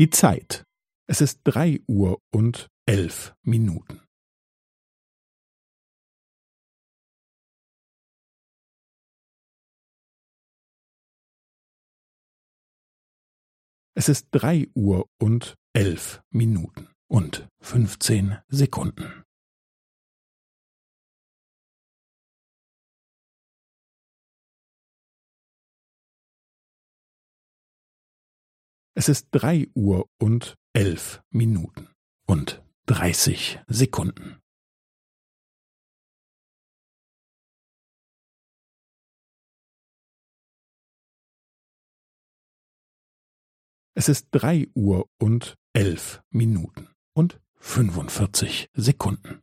Die Zeit. Es ist drei Uhr und elf Minuten. Es ist drei Uhr und elf Minuten und fünfzehn Sekunden. Es ist drei Uhr und elf Minuten und dreißig Sekunden. Es ist drei Uhr und elf Minuten und fünfundvierzig Sekunden.